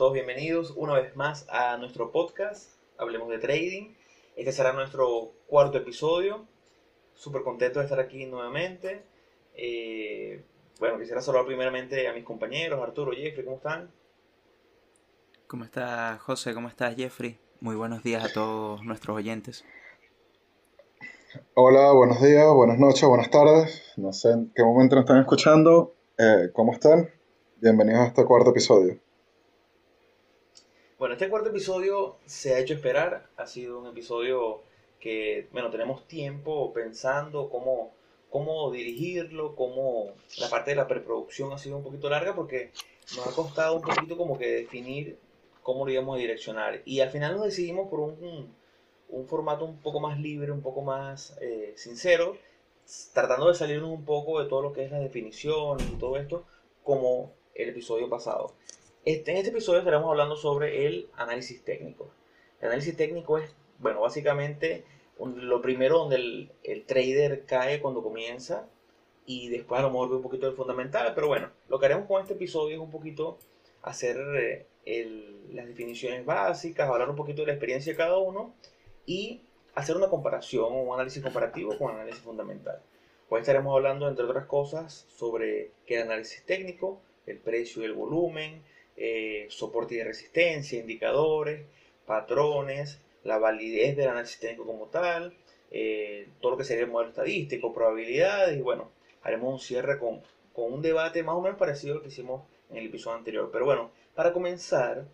Todos bienvenidos una vez más a nuestro podcast, Hablemos de Trading. Este será nuestro cuarto episodio. Súper contento de estar aquí nuevamente. Eh, bueno, quisiera saludar primeramente a mis compañeros, Arturo, Jeffrey, ¿cómo están? ¿Cómo estás, José? ¿Cómo estás, Jeffrey? Muy buenos días a todos nuestros oyentes. Hola, buenos días, buenas noches, buenas tardes. No sé en qué momento nos están escuchando. Eh, ¿Cómo están? Bienvenidos a este cuarto episodio. Bueno, este cuarto episodio se ha hecho esperar. Ha sido un episodio que, bueno, tenemos tiempo pensando cómo, cómo dirigirlo, cómo la parte de la preproducción ha sido un poquito larga porque nos ha costado un poquito como que definir cómo lo íbamos a direccionar. Y al final nos decidimos por un un formato un poco más libre, un poco más eh, sincero, tratando de salirnos un poco de todo lo que es la definición y todo esto, como el episodio pasado. Este, en este episodio estaremos hablando sobre el análisis técnico. El análisis técnico es, bueno, básicamente lo primero donde el, el, trader cae cuando comienza y después a lo mejor ve un poquito del fundamental, pero bueno, lo que haremos con este episodio es un poquito hacer eh, el, las definiciones básicas, hablar un poquito de la experiencia de cada uno y hacer una comparación o un análisis comparativo con análisis fundamental. Hoy estaremos hablando, entre otras cosas, sobre qué es análisis técnico, el precio y el volumen, eh, soporte y resistencia, indicadores, patrones, la validez del análisis técnico como tal, eh, todo lo que sería el modelo estadístico, probabilidades y bueno, haremos un cierre con, con un debate más o menos parecido al que hicimos en el episodio anterior. Pero bueno, para comenzar,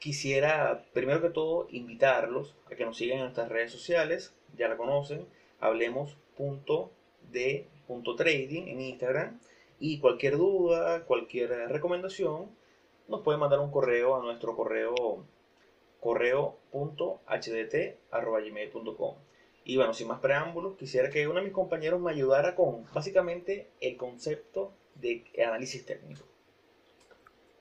quisiera primero que todo invitarlos a que nos sigan en nuestras redes sociales, ya la conocen, hablemos.de.trading en Instagram y cualquier duda, cualquier recomendación, nos pueden mandar un correo a nuestro correo correo.hdt.gmail.com y bueno, sin más preámbulos, quisiera que uno de mis compañeros me ayudara con básicamente el concepto de análisis técnico.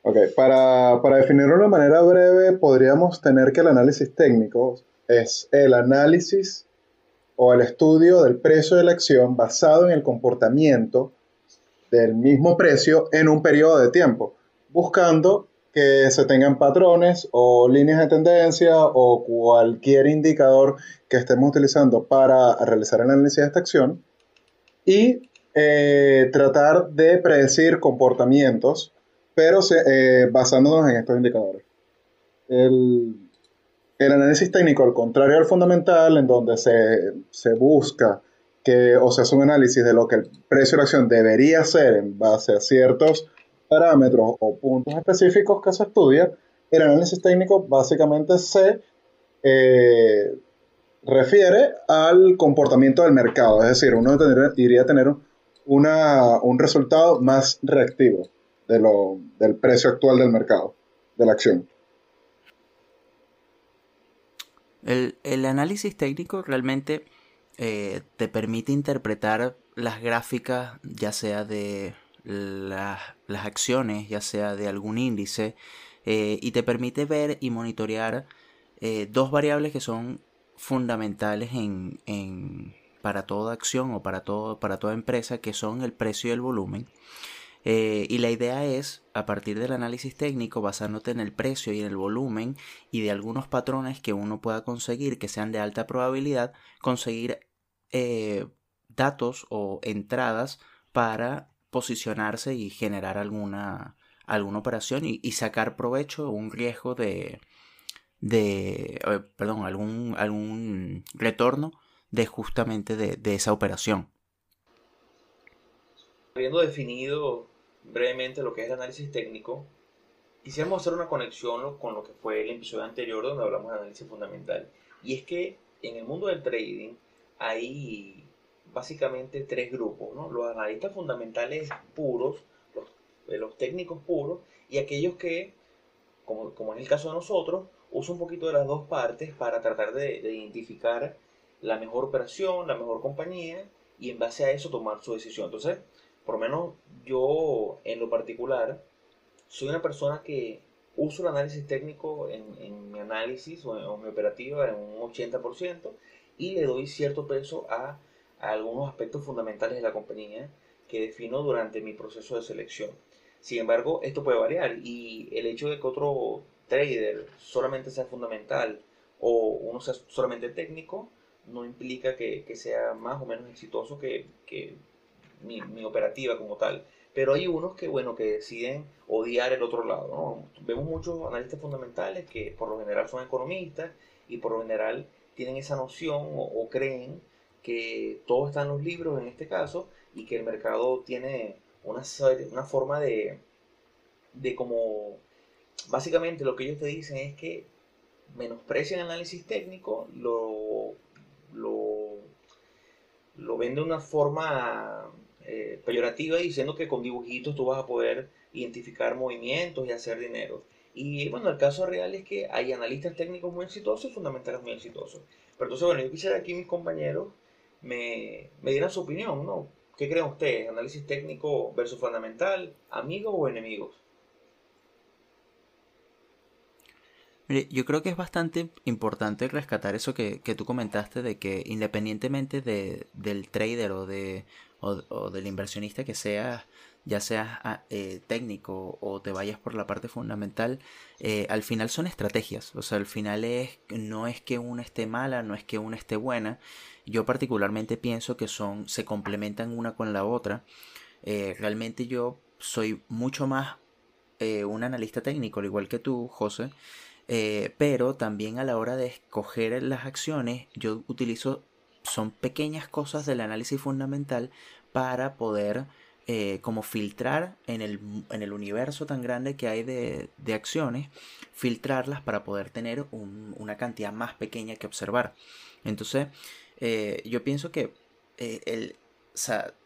Ok, para, para definirlo de una manera breve, podríamos tener que el análisis técnico es el análisis o el estudio del precio de la acción basado en el comportamiento del mismo precio en un periodo de tiempo, buscando que se tengan patrones o líneas de tendencia o cualquier indicador que estemos utilizando para realizar el análisis de esta acción y eh, tratar de predecir comportamientos pero eh, basándonos en estos indicadores. El, análisis técnico, al contrario al fundamental, en donde se, busca que, o se hace un análisis de lo que el precio de la acción debería ser en base a ciertos parámetros o puntos específicos que se estudia, el análisis técnico básicamente se eh, refiere al comportamiento del mercado, es decir, uno iría a tener un resultado más reactivo de lo, del precio actual del mercado, de la acción. El, análisis técnico realmente eh, te permite interpretar las gráficas, ya sea de las acciones, ya sea de algún índice, eh, y te permite ver y monitorear eh, dos variables que son fundamentales en, en, para toda acción o para, todo, para toda empresa, que son el precio y el volumen. Eh, y la idea es, a partir del análisis técnico, basándote en el precio y en el volumen y de algunos patrones que uno pueda conseguir que sean de alta probabilidad, conseguir datos o entradas para posicionarse y generar alguna, alguna operación y, sacar provecho un riesgo de, de eh, perdón, algún, algún retorno de justamente de, de esa operación. Habiendo definido brevemente lo que es el análisis técnico, quisiéramos hacer una conexión con lo que fue el episodio anterior donde hablamos de análisis fundamental. Y es que en el mundo del trading hay básicamente tres grupos, ¿no? Los analistas fundamentales puros, los, eh, los técnicos puros, y aquellos que, como, como en el caso de nosotros, usan un poquito de las dos partes para tratar de, de identificar la mejor operación, la mejor compañía, y en base a eso tomar su decisión. Entonces, por lo menos yo en lo particular, soy una persona que uso el análisis técnico en, mi análisis o en, mi operativa en un 80% y le doy cierto peso a, algunos aspectos fundamentales de la compañía que defino durante mi proceso de selección. Sin embargo, esto puede variar y el hecho de que otro trader solamente sea fundamental o uno sea solamente técnico, no implica que, sea más o menos exitoso que, mi, operativa como tal. Pero hay unos que, bueno, que deciden odiar el otro lado. Vemos muchos analistas fundamentales que por lo general son economistas y por lo general tienen esa noción o, creen que todo está en los libros en este caso y que el mercado tiene una, una forma de, de como básicamente lo que ellos te dicen es que menosprecian análisis técnico, lo, lo, lo ven de una forma eh, peyorativa diciendo que con dibujitos tú vas a poder identificar movimientos y hacer dinero. Y bueno, el caso real es que hay analistas técnicos muy exitosos y fundamentales muy exitosos. Pero entonces, bueno, yo quisiera aquí mis compañeros me, me dieran su opinión, ¿no? ¿Qué creen ustedes? ¿Análisis técnico versus fundamental? ¿Amigos o enemigos? yo creo que es bastante importante rescatar eso que, tú comentaste de que independientemente de, del trader o, de, o, del inversionista que seas, ya seas ah, eh, técnico o te vayas por la parte fundamental, eh, al final son estrategias. O sea, al final es, no es que una esté mala, no es que una esté buena. Yo particularmente pienso que son, se complementan una con la otra. Eh, realmente yo soy mucho más un analista técnico, al igual que tú, José. Pero también a la hora de escoger las acciones, yo utilizo, son pequeñas cosas del análisis fundamental para poder eh, como filtrar en el, en el, universo tan grande que hay de, de acciones, filtrarlas para poder tener una cantidad más pequeña que observar. Entonces, eh, yo pienso que el,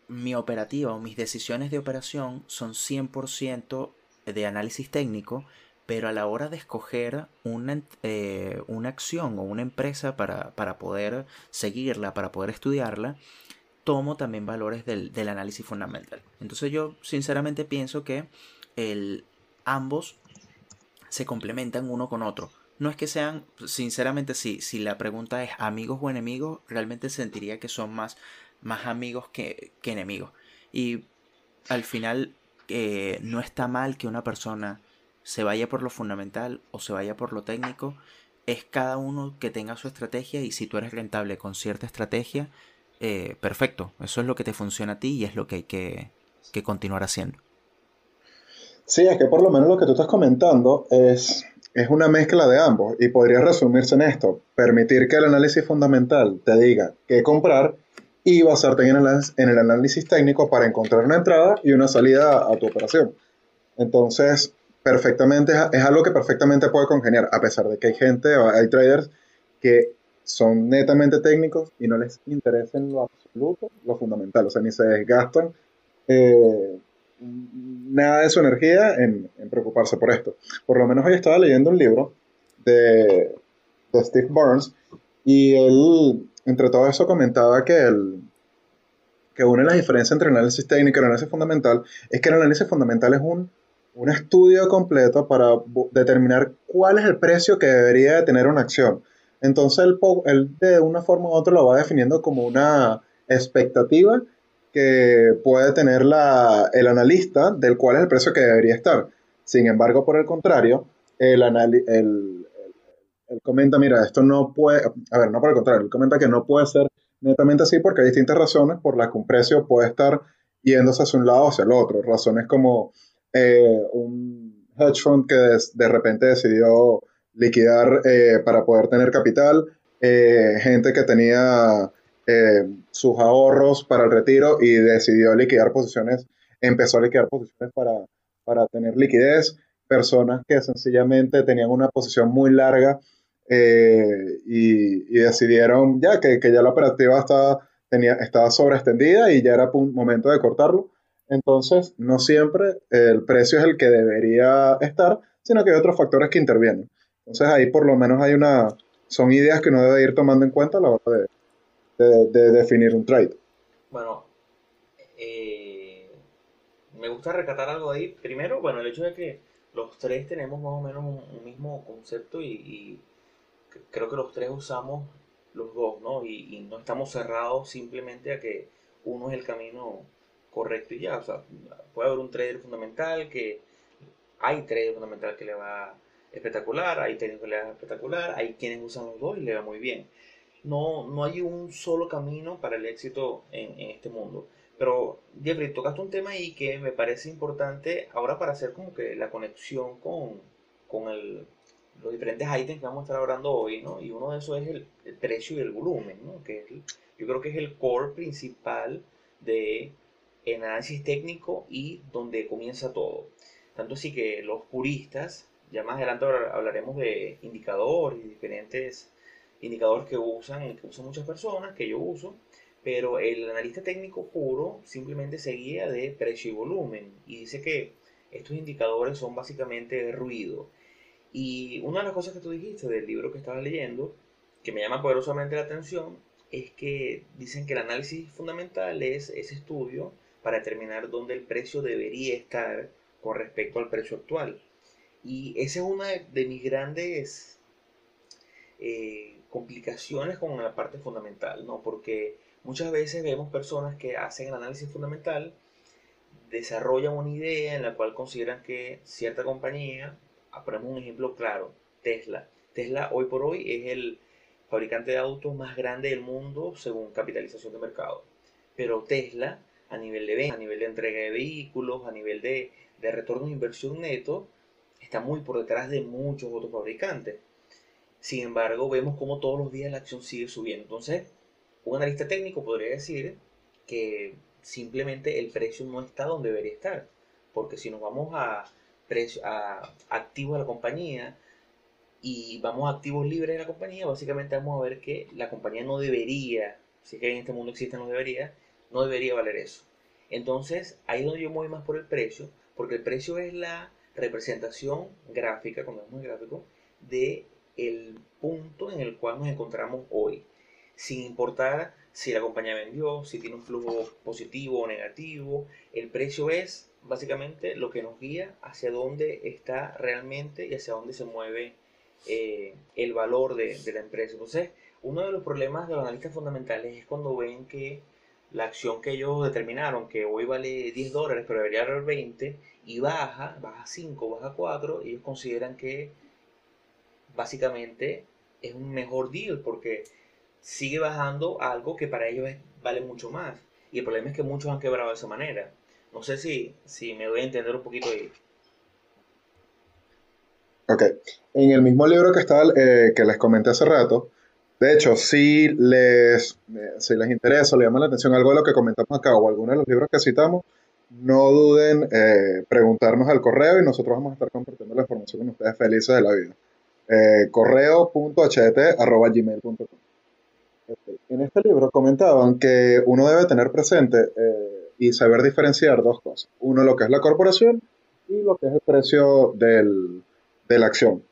mi operativa o mis decisiones de operación son 100% de análisis técnico, pero a la hora de escoger una, eh, una acción o una empresa para, poder seguirla, para poder estudiarla, tomo también valores del, análisis fundamental. Entonces yo sinceramente pienso que el, ambos se complementan uno con otro. No es que sean, sinceramente, si, si la pregunta es amigos o enemigos, realmente sentiría que son más, más amigos que, enemigos. Y al final eh, no está mal que una persona se vaya por lo fundamental o se vaya por lo técnico, es cada uno que tenga su estrategia y si tú eres rentable con cierta estrategia, eh, perfecto, eso es lo que te funciona a ti y es lo que hay que, continuar haciendo. Sí, es que por lo menos lo que tú estás comentando es, es una mezcla de ambos y podría resumirse en esto, permitir que el análisis fundamental te diga qué comprar y basarte en el análisis técnico para encontrar una entrada y una salida a tu operación. Entonces, perfectamente, es algo que perfectamente puede congeniar, a pesar de que hay gente, hay traders que son netamente técnicos y no les interesa en lo absoluto lo fundamental, o sea, ni se desgastan eh, nada de su energía en, preocuparse por esto. Por lo menos hoy estaba leyendo un libro de, de Steve Burns y él, entre todo eso, comentaba que el, que una las diferencias entre el análisis técnico y el análisis fundamental es que el análisis fundamental es un un estudio completo para determinar cuál es el precio que debería tener una acción. Entonces él, de una forma u otra lo va definiendo como una expectativa que puede tener la, el analista del cuál es el precio que debería estar. Sin embargo, por el contrario, el, el, comenta, mira, esto no puede, a ver, no por el contrario, él comenta que no puede ser netamente así porque hay distintas razones por las que un precio puede estar yéndose hacia un lado o hacia el otro. Razones como eh, un hedge fund que de, repente decidió liquidar eh, para poder tener capital, eh, gente que tenía sus ahorros para el retiro y decidió liquidar posiciones, empezó a liquidar posiciones para, para tener liquidez, personas que sencillamente tenían una posición muy larga y, decidieron ya que, que, ya la operativa estaba, tenía, estaba sobreextendida y ya era momento de cortarlo entonces, no siempre el precio es el que debería estar, sino que hay otros factores que intervienen. Entonces, ahí por lo menos hay una, son ideas que uno debe ir tomando en cuenta a la hora de, definir un trade. Bueno, eh, me gusta recatar algo ahí. Primero, bueno, el hecho de que los tres tenemos más o menos un, mismo concepto y, creo que los tres usamos los dos, ¿no? Y, no estamos cerrados simplemente a que uno es el camino correcto y ya. O sea, puede haber un trader fundamental que hay trader fundamental que le va espectacular, hay técnicos que le va espectacular, hay quienes usan los dos y le va muy bien. No, no hay un solo camino para el éxito en, en este mundo. Pero, Jeffrey, tocaste un tema ahí que me parece importante ahora para hacer como que la conexión con, con el, los diferentes ítems que vamos a estar hablando hoy, ¿no? Y uno de esos es el, precio y el volumen, ¿no? Que yo creo que es el core principal de análisis técnico y donde comienza todo. Tanto así que los puristas, ya más adelante hablaremos de indicadores y diferentes indicadores que usan, que usan muchas personas, que yo uso, pero el analista técnico puro simplemente se guía de precio y volumen y dice que estos indicadores son básicamente ruido. Y una de las cosas que tú dijiste del libro que estabas leyendo, que me llama poderosamente la atención, es que dicen que el análisis fundamental es ese estudio para determinar dónde el precio debería estar con respecto al precio actual. Y esa es una de, mis grandes eh, complicaciones con la parte fundamental, ¿no? Porque muchas veces vemos personas que hacen el análisis fundamental, desarrollan una idea en la cual consideran que cierta compañía, ah, ponemos un ejemplo claro, Tesla. Tesla hoy por hoy es el fabricante de autos más grande del mundo según capitalización de mercado. Pero Tesla, a nivel de venta, a nivel de entrega de vehículos, a nivel de, de retorno de inversión neto, está muy por detrás de muchos otros fabricantes. Sin embargo, vemos como todos los días la acción sigue subiendo. Entonces, un analista técnico podría decir que simplemente el precio no está donde debería estar. Porque si nos vamos a, a activos de la compañía y vamos a activos libres de la compañía, básicamente vamos a ver que la compañía no debería, si que en este mundo existen los debería, no debería valer eso. Entonces, ahí es donde yo voy más por el precio, porque el precio es la representación gráfica, cuando vemos el gráfico, de el punto en el cual nos encontramos hoy sin importar si la compañía vendió, si tiene un flujo positivo o negativo. El precio es básicamente lo que nos guía hacia dónde está realmente y hacia dónde se mueve eh, el valor de, la empresa. Entonces, uno de los problemas de los analistas fundamentales es cuando ven que la acción que ellos determinaron, que hoy vale 10 dólares, pero debería valer 20, y baja, baja 5, baja 4, ellos consideran que básicamente es un mejor deal porque sigue bajando algo que para ellos vale mucho más. Y el problema es que muchos han quebrado de esa manera. No sé si, si me doy a entender un poquito ahí. Ok. En el mismo libro que, está, eh, que les comenté hace rato, de hecho, si les, eh, si les interesa o les llama la atención algo de lo que comentamos acá o alguno de los libros que citamos, no duden eh, preguntarnos al correo y nosotros vamos a estar compartiendo la información con ustedes felices de la vida. Eh, correo.ht.gmail.com en este libro comentaban que uno debe tener presente eh, y saber diferenciar dos cosas. Uno, lo que es la corporación y lo que es el precio del, de la acción.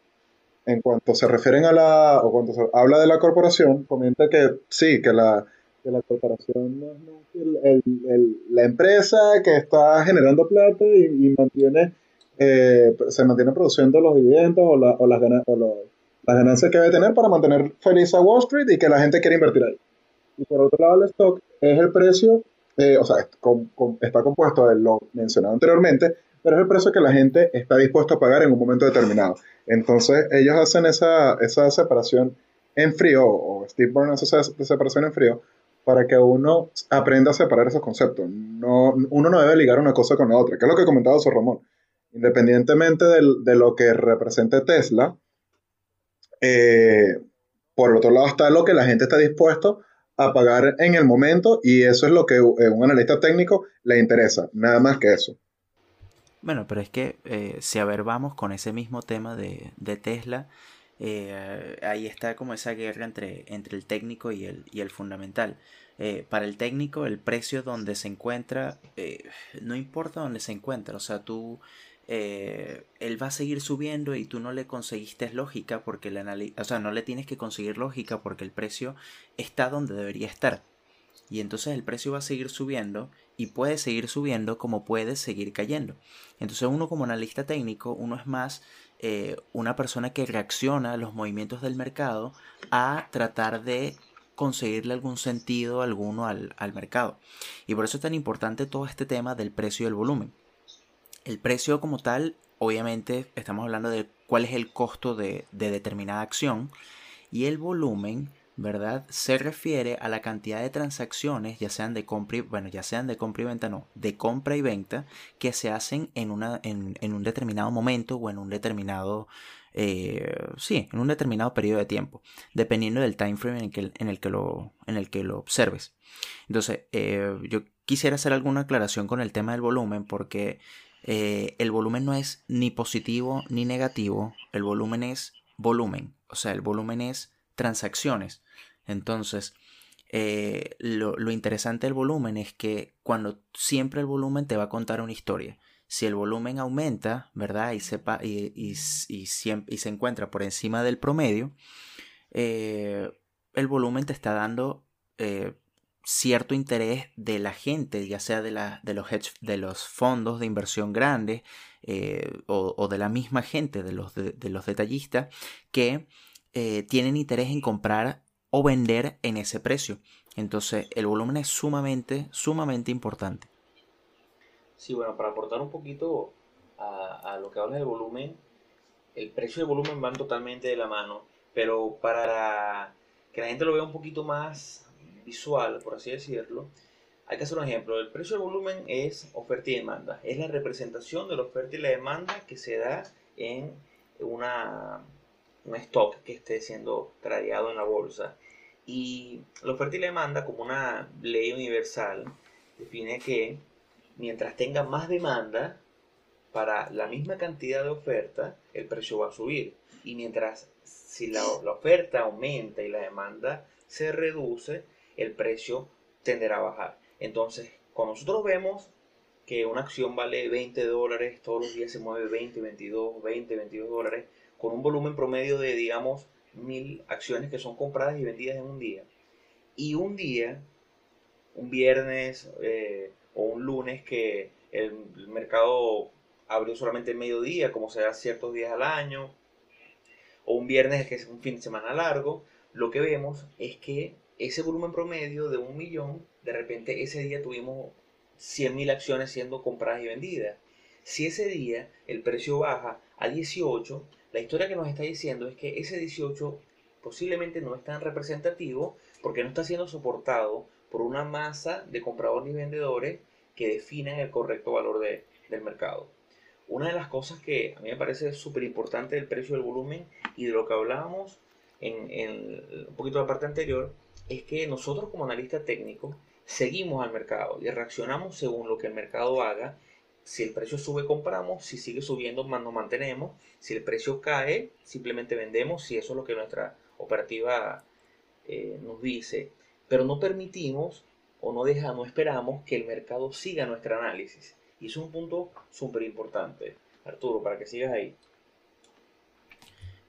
En cuanto se refieren a la, o cuando se habla de la corporación, comenta que sí, que la, que la corporación no es la empresa que está generando plata y, mantiene, eh, se mantiene produciendo los dividendos o, la, o las ganancias las ganancias que debe tener para mantener feliz a Wall Street y que la gente quiera invertir ahí. Y por otro lado, el stock es el precio, eh, o sea, está compuesto de lo mencionado anteriormente, pero es el precio que la gente está dispuesto a pagar en un momento determinado. Entonces, ellos hacen esa, esa separación en frío, o Steve Byrne hace esa separación en frío, para que uno aprenda a separar esos conceptos. No, uno no debe ligar una cosa con la otra, que es lo que comentaba su Ramón. Independientemente de lo que represente Tesla, eh, por otro lado está lo que la gente está dispuesto a pagar en el momento y eso es lo que a un analista técnico le interesa, nada más que eso. Bueno, pero es que eh, si a ver vamos con ese mismo tema de, Tesla, eh, ahí está como esa guerra entre, entre el técnico y el, y el fundamental. para el técnico, el precio donde se encuentra, no importa dónde se encuentra, o sea, tú eh, él va a seguir subiendo y tú no le conseguiste lógica porque el o sea, no le tienes que conseguir lógica porque el precio está donde debería estar. Y entonces el precio va a seguir subiendo y puede seguir subiendo como puede seguir cayendo. Entonces uno como analista técnico, uno es más eh, una persona que reacciona a los movimientos del mercado a tratar de conseguirle algún sentido alguno al, mercado. Y por eso es tan importante todo este tema del precio y el volumen. El precio como tal, obviamente estamos hablando de cuál es el costo de, de determinada acción y el volumen ¿verdad? Se refiere a la cantidad de transacciones, ya sean de compra y, bueno, ya sean de compra y venta, no, de compra y venta, que se hacen en, una, en, en un determinado momento o en un determinado, eh, sí, en un determinado periodo de tiempo, dependiendo del time frame en el que, en el que, lo, en el que lo observes. Entonces, eh, yo quisiera hacer alguna aclaración con el tema del volumen porque eh, el volumen no es ni positivo ni negativo, el volumen es volumen, o sea, el volumen es transacciones. Entonces, eh, lo, interesante del volumen es que cuando siempre el volumen te va a contar una historia. Si el volumen aumenta, ¿verdad? Y, sepa, y, y, se encuentra por encima del promedio, eh, el volumen te está dando eh, cierto interés de la gente, ya sea de, la, de, los, de los fondos de inversión grandes o, de la misma gente, de los, de los detallistas, que tienen interés en comprar o vender en ese precio. Entonces el volumen es sumamente, sumamente importante. Sí, bueno, para aportar un poquito a, lo que habla del volumen, el precio y el volumen van totalmente de la mano, pero para que la gente lo vea un poquito más visual, por así decirlo, hay que hacer un ejemplo. El precio y el volumen es oferta y demanda. Es la representación de la oferta y la demanda que se da en una, un stock que esté siendo tradeado en la bolsa. Y la oferta y la demanda, como una ley universal, define que mientras tenga más demanda para la misma cantidad de oferta, el precio va a subir. Y mientras si la, oferta aumenta y la demanda se reduce, el precio tenderá a bajar. Entonces, cuando nosotros vemos que una acción vale 20 dólares, todos los días se mueve 20, 22, 20, 22 dólares, con un volumen promedio de, digamos, mil acciones que son compradas y vendidas en un día. Y un día, un viernes eh, o un lunes que el, mercado abrió solamente el mediodía, como se da ciertos días al año, o un viernes que es un fin de semana largo, lo que vemos es que ese volumen promedio de un millón, de repente ese día tuvimos 100.000 acciones siendo compradas y vendidas. Si ese día el precio baja a 18, la historia que nos está diciendo es que ese 18 posiblemente no es tan representativo porque no está siendo soportado por una masa de compradores y vendedores que definan el correcto valor del mercado. Una de las cosas que a mí me parece súper importante del precio del volumen y de lo que hablábamos en, en un poquito la parte anterior es que nosotros como analistas técnicos seguimos al mercado y reaccionamos según lo que el mercado haga si el precio sube, compramos. Si sigue subiendo, nos mantenemos. Si el precio cae, simplemente vendemos. Si eso es lo que nuestra operativa eh, nos dice. Pero no permitimos o no dejamos, esperamos que el mercado siga nuestro análisis. Y es un punto súper importante. Arturo, para que sigas ahí.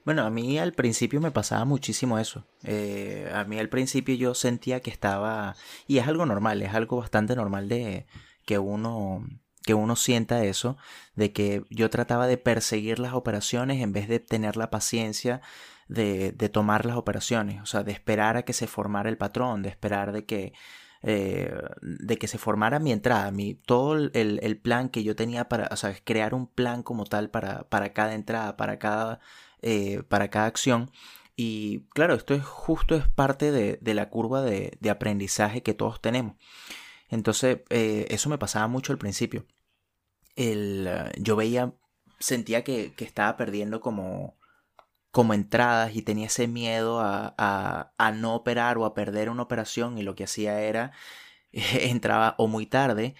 Bueno, a mí al principio me pasaba muchísimo eso. Eh, a mí al principio yo sentía que estaba... Y es algo normal, es algo bastante normal de que uno que uno sienta eso, de que yo trataba de perseguir las operaciones en vez de tener la paciencia de, tomar las operaciones, o sea, de esperar a que se formara el patrón, de esperar de que, eh, de que se formara mi entrada, mi, todo el, plan que yo tenía para, o sea, crear un plan como tal para, para cada entrada, para cada, eh, para cada acción. Y claro, esto es justo es parte de, la curva de, aprendizaje que todos tenemos. Entonces, eh, eso me pasaba mucho al principio el, eh, yo veía, sentía que, estaba perdiendo como, como entradas y tenía ese miedo a, a, no operar o a perder una operación y lo que hacía era entraba o muy tarde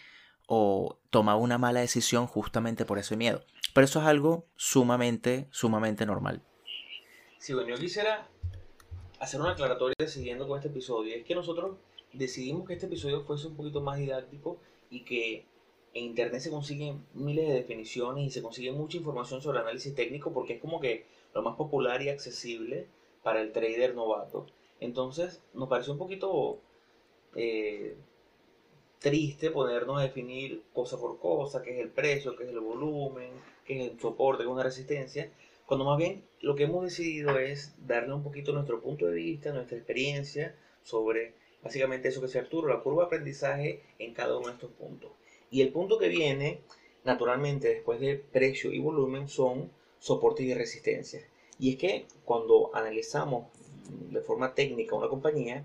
o tomaba una mala decisión justamente por ese miedo. Pero eso es algo sumamente, sumamente normal. Sí, bueno, yo quisiera hacer una aclaratoria siguiendo con este episodio. Es que nosotros decidimos que este episodio fuese un poquito más didáctico y que en internet se consiguen miles de definiciones y se consigue mucha información sobre análisis técnico porque es como que lo más popular y accesible para el trader novato. Entonces nos pareció un poquito eh, triste ponernos a definir cosa por cosa, qué es el precio, qué es el volumen, qué es el soporte, qué es una resistencia, cuando más bien lo que hemos decidido es darle un poquito nuestro punto de vista, nuestra experiencia sobre básicamente eso que se Arturo, la curva de aprendizaje en cada uno de estos puntos. Y el punto que viene naturalmente después de precio y volumen son soportes y resistencias. Y es que cuando analizamos de forma técnica una compañía,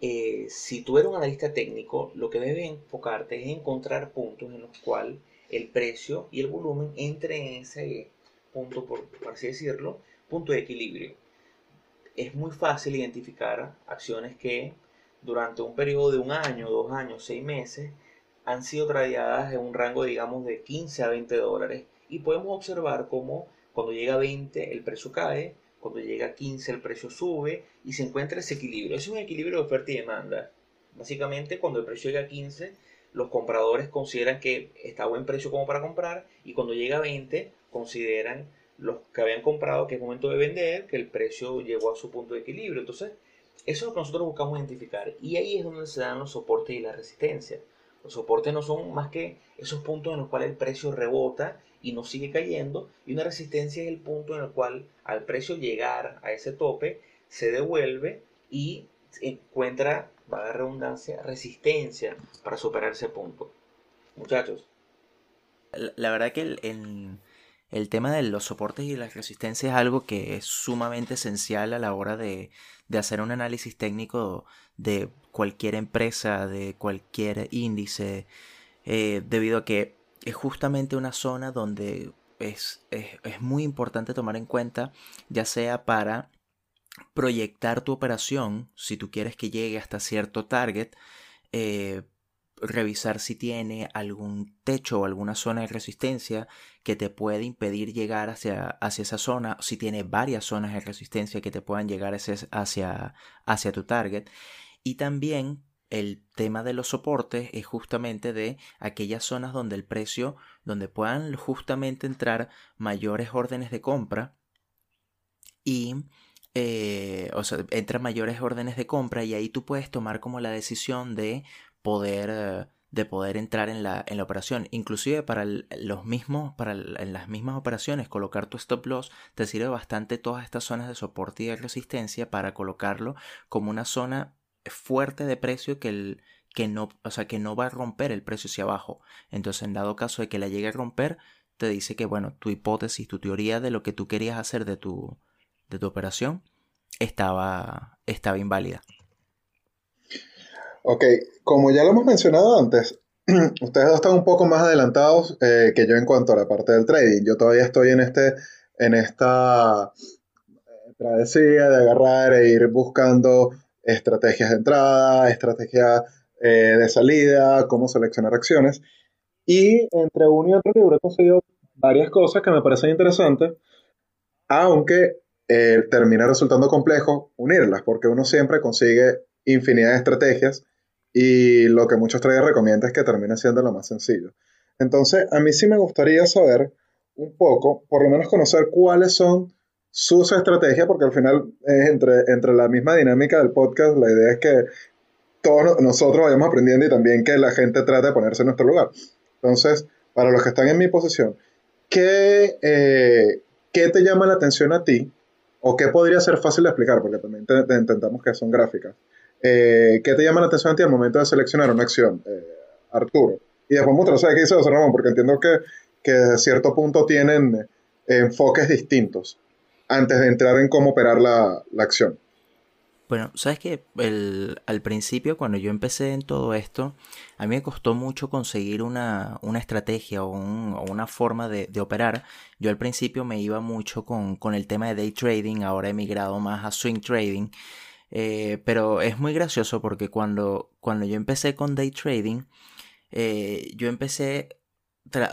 eh, si tú eres un analista técnico, lo que debes enfocarte es encontrar puntos en los cuales el precio y el volumen entren en ese punto, por, así decirlo, punto de equilibrio. Es muy fácil identificar acciones que durante un periodo de un año, dos años, seis meses, han sido tradeadas en un rango, digamos, de 15 a 20 dólares. Y podemos observar cómo cuando llega a 20 el precio cae, cuando llega a 15 el precio sube y se encuentra ese equilibrio. Es un equilibrio de oferta y demanda. Básicamente cuando el precio llega a 15, los compradores consideran que está a buen precio como para comprar y cuando llega a 20 consideran los que habían comprado que es momento de vender, que el precio llegó a su punto de equilibrio. Entonces, eso es lo que nosotros buscamos identificar y ahí es donde se dan los soportes y la resistencia. Los soportes no son más que esos puntos en los cuales el precio rebota y no sigue cayendo. Y una resistencia es el punto en el cual al precio llegar a ese tope se devuelve y encuentra, va a dar redundancia, resistencia para superar ese punto. Muchachos. La, verdad que el, tema de los soportes y las resistencias es algo que es sumamente esencial a la hora de, de hacer un análisis técnico de cualquier empresa, de cualquier índice, eh, debido a que es justamente una zona donde es, muy importante tomar en cuenta, ya sea para proyectar tu operación, si tú quieres que llegue hasta cierto target, eh, revisar si tiene algún techo o alguna zona de resistencia que te puede impedir llegar hacia, hacia esa zona, si tiene varias zonas de resistencia que te puedan llegar hacia, hacia, tu target. Y también el tema de los soportes es justamente de aquellas zonas donde el precio, donde puedan justamente entrar mayores órdenes de compra y eh, o sea, entran mayores órdenes de compra y ahí tú puedes tomar como la decisión de poder, eh, de poder entrar en la, en la operación. Inclusive para los mismos, para en las mismas operaciones, colocar tu stop loss te sirve bastante todas estas zonas de soporte y de resistencia para colocarlo como una zona fuerte de precio que el, que no, o sea, que no va a romper el precio hacia abajo. Entonces, en dado caso de que la llegue a romper, te dice que, bueno, tu hipótesis, tu teoría de lo que tú querías hacer de tu, de tu operación estaba, estaba inválida. Ok, como ya lo hemos mencionado antes, ustedes dos están un poco más adelantados eh, que yo en cuanto a la parte del trading. Yo todavía estoy en, este, en esta eh, travesía de agarrar e ir buscando estrategias de entrada, estrategias eh, de salida, cómo seleccionar acciones. Y entre uno y otro libro he conseguido varias cosas que me parecen interesantes, aunque termina resultando complejo unirlas, porque uno siempre consigue infinidad de estrategias y lo que muchos traders recomiendan es que termine siendo lo más sencillo. Entonces, a mí sí me gustaría saber un poco, por lo menos conocer cuáles son sus estrategias, porque al final es entre, entre la misma dinámica del podcast, la idea es que todos nosotros vayamos aprendiendo y también que la gente trate de ponerse en nuestro lugar. Entonces, para los que están en mi posición, ¿qué, eh, ¿qué te llama la atención a ti? ¿O qué podría ser fácil de explicar? Porque también intentamos que son gráficas. Eh, ¿qué te llama la atención a ti al momento de seleccionar una acción, eh, Arturo? Y después muestra, ¿sabes qué dice José Ramón? Porque entiendo que, que desde cierto punto tienen eh, enfoques distintos antes de entrar en cómo operar la, acción. Bueno, sabes que al principio, cuando yo empecé en todo esto, a mí me costó mucho conseguir una, estrategia o, una forma de, operar. Yo al principio me iba mucho con, con, el tema de day trading, ahora he migrado más a swing trading. Eh, pero es muy gracioso porque cuando, cuando yo empecé con day trading, eh, yo empecé,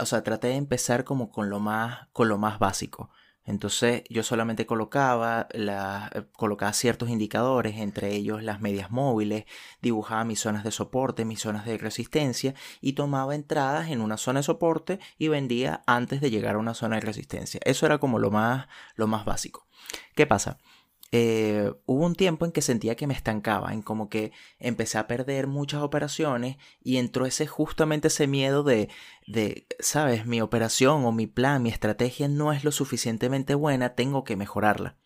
o sea, traté de empezar como con lo más, con lo más básico. Entonces yo solamente colocaba, la, colocaba ciertos indicadores, entre ellos las medias móviles, dibujaba mis zonas de soporte, mis zonas de resistencia y tomaba entradas en una zona de soporte y vendía antes de llegar a una zona de resistencia. Eso era como lo más, lo más básico. ¿Qué pasa? Eh, hubo un tiempo en que sentía que me estancaba, en como que empecé a perder muchas operaciones y entró ese justamente ese miedo de, de, sabes, mi operación o mi plan, mi estrategia no es lo suficientemente buena, tengo que mejorarla.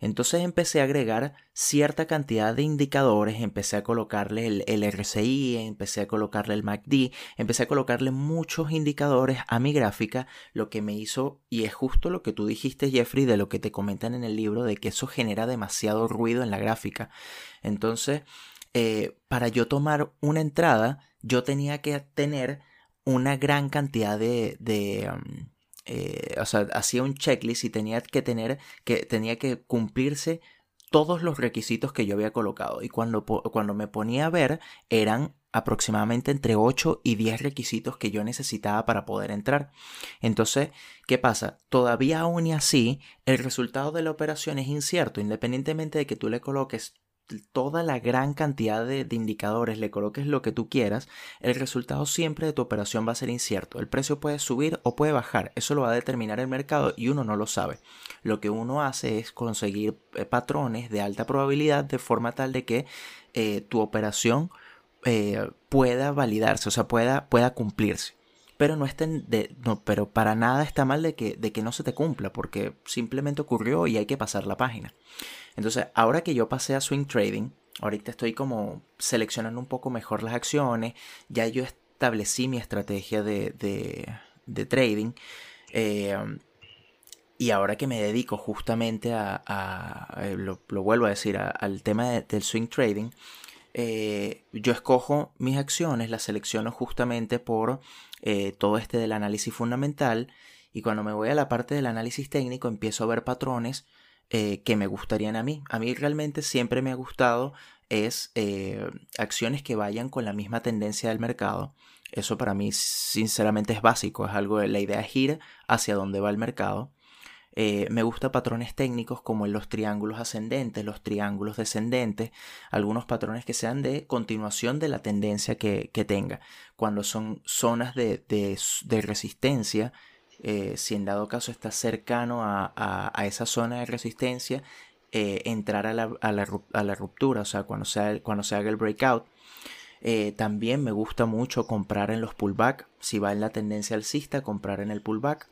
Entonces empecé a agregar cierta cantidad de indicadores, empecé a colocarle el, el, RSI, empecé a colocarle el MACD, empecé a colocarle muchos indicadores a mi gráfica, lo que me hizo, y es justo lo que tú dijiste Jeffrey, de lo que te comentan en el libro, de que eso genera demasiado ruido en la gráfica. Entonces, eh, para yo tomar una entrada, yo tenía que tener una gran cantidad de... um, eh, o sea, hacía un checklist y tenía que tener, que tenía que cumplirse todos los requisitos que yo había colocado. Y cuando, cuando me ponía a ver, eran aproximadamente entre 8 y 10 requisitos que yo necesitaba para poder entrar. Entonces, ¿qué pasa? Todavía aún y así, el resultado de la operación es incierto, independientemente de que tú le coloques toda la gran cantidad de, indicadores, le coloques lo que tú quieras, el resultado siempre de tu operación va a ser incierto. El precio puede subir o puede bajar, eso lo va a determinar el mercado y uno no lo sabe. Lo que uno hace es conseguir eh, patrones de alta probabilidad de forma tal de que eh, tu operación eh, pueda validarse, o sea, pueda, pueda cumplirse. Pero no, estén de, no, pero para nada está mal de que, de que no se te cumpla, porque simplemente ocurrió y hay que pasar la página. Entonces, ahora que yo pasé a swing trading, ahorita estoy como seleccionando un poco mejor las acciones, ya yo establecí mi estrategia de, de, trading. Eh, y ahora que me dedico justamente a, eh, lo, vuelvo a decir, al tema del swing trading, eh, yo escojo mis acciones, las selecciono justamente por todo este del análisis fundamental y cuando me voy a la parte del análisis técnico empiezo a ver patrones eh, que me gustarían a mí. A mí realmente siempre me ha gustado es eh, acciones que vayan con la misma tendencia del mercado. Eso para mí sinceramente es básico, es algo, la idea es ir hacia donde va el mercado. Eh, me gusta patrones técnicos como en los triángulos ascendentes, los triángulos descendentes, algunos patrones que sean de continuación de la tendencia que, tenga. Cuando son zonas de, de resistencia, eh, si en dado caso está cercano a, esa zona de resistencia, eh, entrar a la, ruptura, o sea, cuando se, cuando se haga el breakout. Eh, también me gusta mucho comprar en los pullback, si va en la tendencia alcista, comprar en el pullback.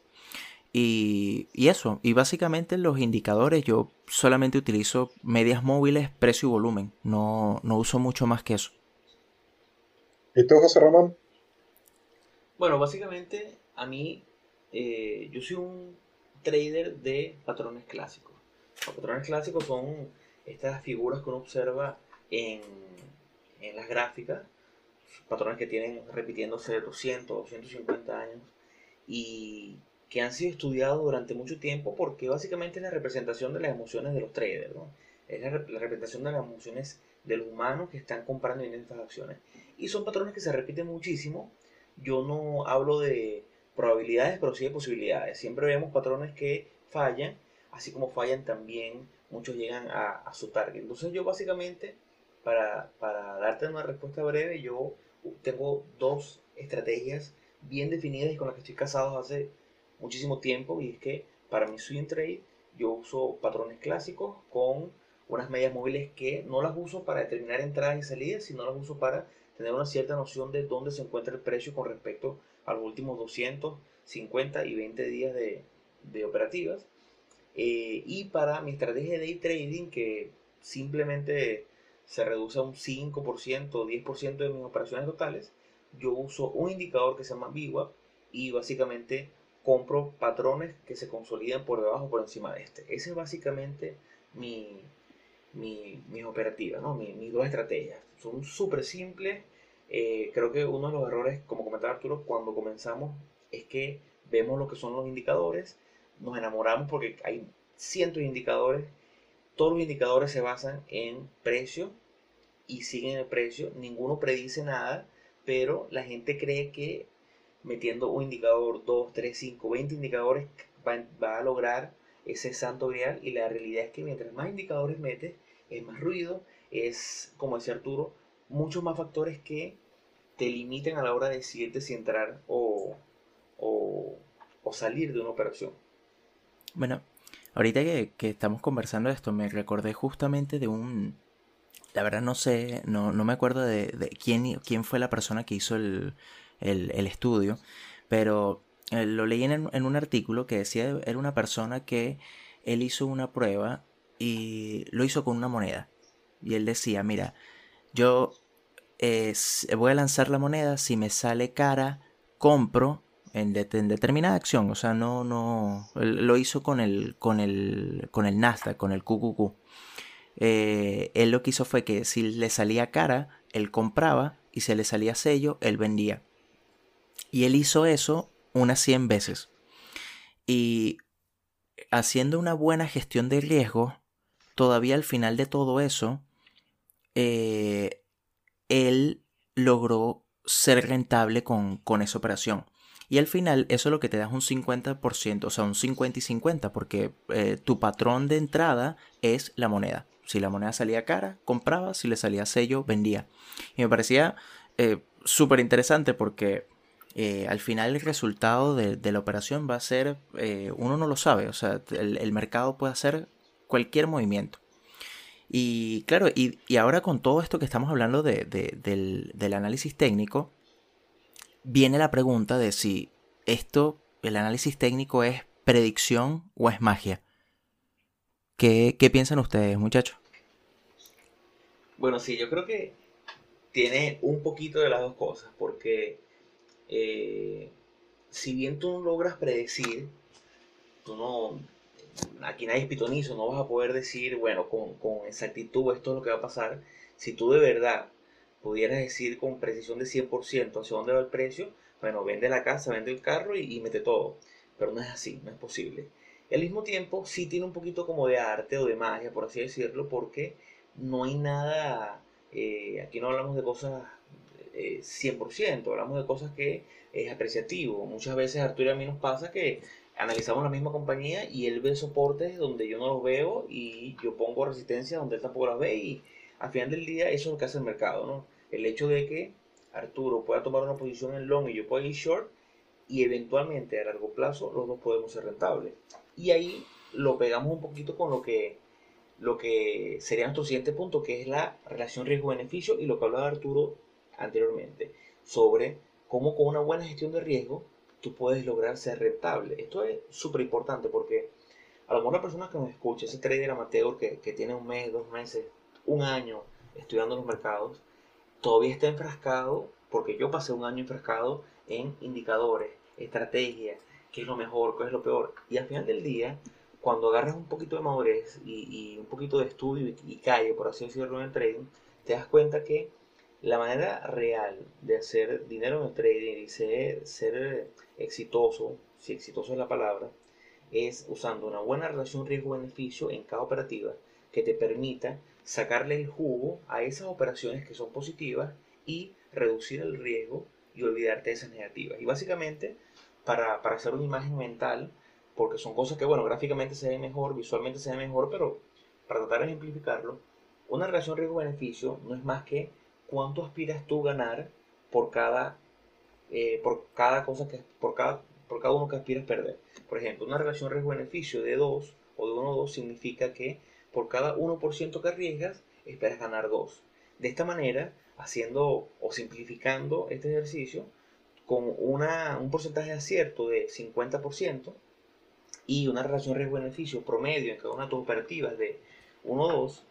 Y, y, eso, y básicamente los indicadores yo solamente utilizo medias móviles, precio y volumen, no, no uso mucho más que eso. ¿Y tú, José Ramón? Bueno, básicamente a mí eh, yo soy un trader de patrones clásicos. Los patrones clásicos son estas figuras que uno observa en, en las gráficas, patrones que tienen repitiéndose 200, 250 años y que han sido estudiados durante mucho tiempo porque básicamente es la representación de las emociones de los traders, es la, representación de las emociones de los humanos que están comprando en estas acciones. Y son patrones que se repiten muchísimo. Yo no hablo de probabilidades, pero sí de posibilidades. Siempre vemos patrones que fallan, así como fallan también muchos llegan a, su target. Entonces yo básicamente, para, para, darte una respuesta breve, yo tengo dos estrategias bien definidas y con las que estoy casado hace muchísimo tiempo y es que para mi swing trade yo uso patrones clásicos con unas medias móviles que no las uso para determinar entradas y salidas, sino las uso para tener una cierta noción de dónde se encuentra el precio con respecto a los últimos 250 y 20 días de, de operativas. Eh, y para mi estrategia de day trading, que simplemente se reduce a un 5% o 10% de mis operaciones totales, yo uso un indicador que se llama VWAP y básicamente compro patrones que se consolidan por debajo o por encima de este. Esa es básicamente mi, mi, mis operativas, ¿no? mis dos estrategias. Son súper simples eh, creo que uno de los errores, como comentaba Arturo, cuando comenzamos es que vemos lo que son los indicadores, nos enamoramos porque hay cientos de indicadores, todos los indicadores se basan en precio y siguen el precio, ninguno predice nada, pero la gente cree que metiendo un indicador, 2, 3, 5, 20 indicadores va, va a lograr ese santo grial y la realidad es que mientras más indicadores metes, es más ruido, es, como decía Arturo, muchos más factores que te limiten a la hora de decidirte si entrar o, o, salir de una operación. Bueno, ahorita que, estamos conversando de esto, me recordé justamente de un... La verdad no sé, no, no me acuerdo de, quién, quién fue la persona que hizo el, el, estudio, pero eh, lo leí en, en, un artículo que decía era una persona que él hizo una prueba y lo hizo con una moneda. Y él decía, mira, yo eh, voy a lanzar la moneda, si me sale cara, compro en, determinada acción. O sea, no, no, lo hizo con el, con el, con el Nasdaq, con el QQQ. Eh, él lo que hizo fue que si le salía cara, él compraba y si le salía sello, él vendía. Y él hizo eso unas 100 veces. Y haciendo una buena gestión de riesgo, todavía al final de todo eso, eh, él logró ser rentable con, esa operación. Y al final eso lo que te da es un 50%, o sea, un 50 y 50, porque eh, tu patrón de entrada es la moneda. Si la moneda salía cara, compraba, si le salía sello, vendía. Y me parecía eh, súper interesante porque al final el resultado de, la operación va a ser, uno no lo sabe, o sea, el mercado puede hacer cualquier movimiento. Y claro, y, ahora con todo esto que estamos hablando de, del, análisis técnico, viene la pregunta de si esto, el análisis técnico es predicción o es magia. ¿Qué, piensan ustedes, muchachos? Bueno, sí, yo creo que tiene un poquito de las dos cosas, porque eh, si bien tú no logras predecir, tú no, aquí nadie es pitonizo, no vas a poder decir, bueno, con, con, exactitud esto es lo que va a pasar. Si tú de verdad pudieras decir con precisión de 100% hacia dónde va el precio, bueno, vende la casa, vende el carro y, mete todo. Pero no es así, no es posible. Y al mismo tiempo sí tiene un poquito como de arte o de magia, por así decirlo, porque no hay nada, eh, aquí no hablamos de cosas 100%, eh, hablamos de cosas que es apreciativo. Muchas veces Arturo y a mí nos pasa que analizamos la misma compañía y él ve soportes donde yo no los veo y yo pongo resistencia donde él tampoco las ve y al final del día eso es lo que hace el mercado, ¿no? El hecho de que Arturo pueda tomar una posición en long y yo pueda ir short y eventualmente a largo plazo los dos podemos ser rentables. Y ahí lo pegamos un poquito con lo que, lo que sería nuestro siguiente punto, que es la relación riesgo-beneficio y lo que hablaba Arturo anteriormente, sobre cómo con una buena gestión de riesgo tú puedes lograr ser rentable. Esto es súper importante porque a lo mejor la persona que nos escucha, ese trader amateur que, que tiene un mes, dos meses, un año estudiando los mercados, todavía está enfrascado, porque yo pasé un año enfrascado en indicadores, estrategias, qué es lo mejor, qué es lo peor. Y al final del día, cuando agarras un poquito de madurez y, un poquito de estudio y, y, calle, por así decirlo, en el trading, te das cuenta que la manera real de hacer dinero en el trading y ser, exitoso, si exitoso es la palabra, es usando una buena relación riesgo-beneficio en cada operativa que te permita sacarle el jugo a esas operaciones que son positivas y reducir el riesgo y olvidarte de esas negativas. Y básicamente, para, para hacer una imagen mental, porque son cosas que, bueno, gráficamente se ve mejor, visualmente se ve mejor, pero para tratar de ejemplificarlo, una relación riesgo-beneficio no es más que cuánto aspiras tú ganar por cada, eh, por cada cosa que, por cada, por cada uno que aspiras perder. Por ejemplo, una relación riesgo-beneficio de 2 o de 1 a 2 significa que por cada 1% que arriesgas, esperas ganar 2. De esta manera, haciendo o simplificando este ejercicio, con una, un porcentaje de acierto de 50% y una relación riesgo-beneficio promedio en cada una de tus operativas de 1 o 2,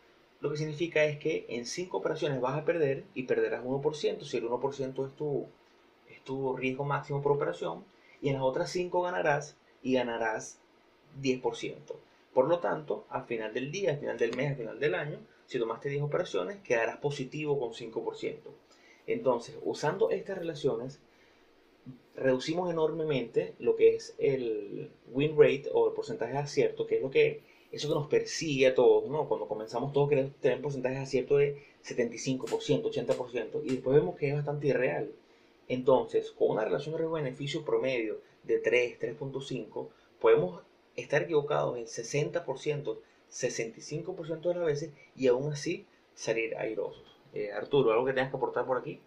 lo que significa es que en 5 operaciones vas a perder y perderás 1%, si el 1% es tu, es riesgo máximo por operación, y en las otras 5 ganarás y ganarás 10%. Por lo tanto, al final del día, al final del mes, al final del año, si tomaste 10 operaciones, quedarás positivo con 5%. Entonces, usando estas relaciones, reducimos enormemente lo que es el win rate o el porcentaje de acierto, que es lo que eso que nos persigue a todos, ¿no? Cuando comenzamos todos queremos tener porcentajes de acierto de 75%, 80%, y después vemos que es bastante irreal. Entonces, con una relación de riesgo-beneficio promedio de 3, 3.5, podemos estar equivocados en 60%, 65% de las veces y aún así salir airosos. Eh, Arturo, ¿algo que tengas que aportar por aquí?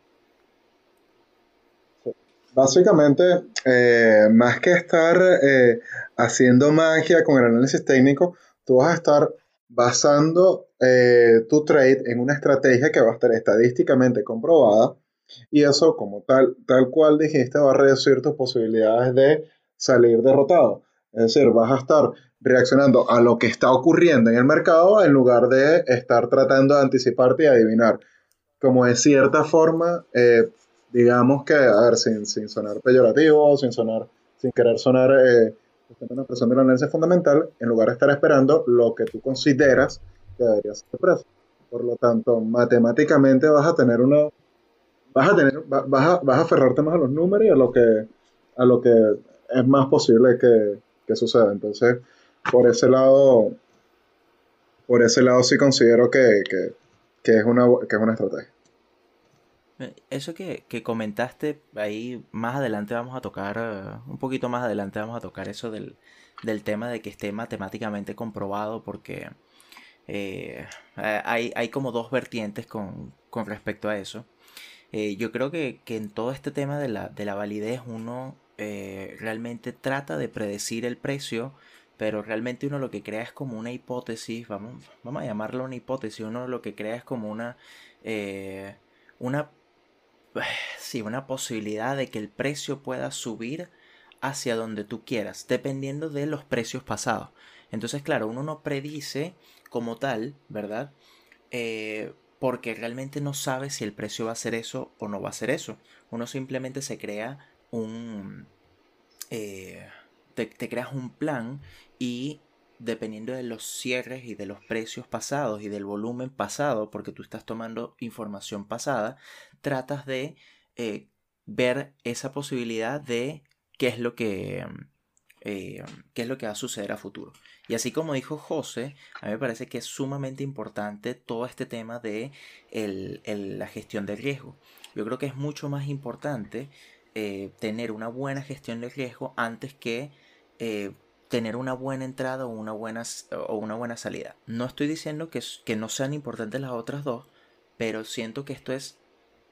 Básicamente, eh, más que estar eh, haciendo magia con el análisis técnico, tú vas a estar basando eh, tu trade en una estrategia que va a estar estadísticamente comprobada y eso, como tal, tal cual dijiste, va a reducir tus posibilidades de salir derrotado. Es decir, vas a estar reaccionando a lo que está ocurriendo en el mercado en lugar de estar tratando de anticiparte y adivinar. Como de cierta forma, eh, digamos que, a ver, sin, sin, sonar peyorativo, sin sonar, sin querer sonar eh, una expresión de la análisis fundamental, en lugar de estar esperando lo que tú consideras que debería ser el precio. Por lo tanto, matemáticamente vas a tener uno, vas a tener, vas a, vas a aferrarte más a los números y a lo que, a lo que es más posible que, que suceda. Entonces, por ese lado, por ese lado sí considero que, es, una, que es una estrategia. Eh, eso que, comentaste, ahí más adelante vamos a tocar, uh, un poquito más adelante vamos a tocar eso del, tema de que esté matemáticamente comprobado porque eh, hay, hay, como dos vertientes con, respecto a eso. Eh, yo creo que, en todo este tema de la, de la validez uno realmente trata de predecir el precio pero realmente uno lo que crea es como una hipótesis, vamos, vamos a llamarlo una hipótesis, uno lo que crea es como una, eh, una, sí, una posibilidad de que el precio pueda subir hacia donde tú quieras, dependiendo de los precios pasados. Entonces, claro, uno no predice como tal, ¿verdad? Eh, porque realmente no sabe si el precio va a ser eso o no va a ser eso. Uno simplemente se crea un... Eh, te, creas un plan y dependiendo de los cierres y de los precios pasados y del volumen pasado, porque tú estás tomando información pasada, tratas de eh, ver esa posibilidad de qué es lo que eh, qué es lo que va a suceder a futuro. Y así como dijo José, a mí me parece que es sumamente importante todo este tema de la gestión de riesgo. Yo creo que es mucho más importante eh, tener una buena gestión de riesgo antes que tener una buena entrada o una buena, o una buena salida. No estoy diciendo que, que no sean importantes las otras dos, pero siento que esto es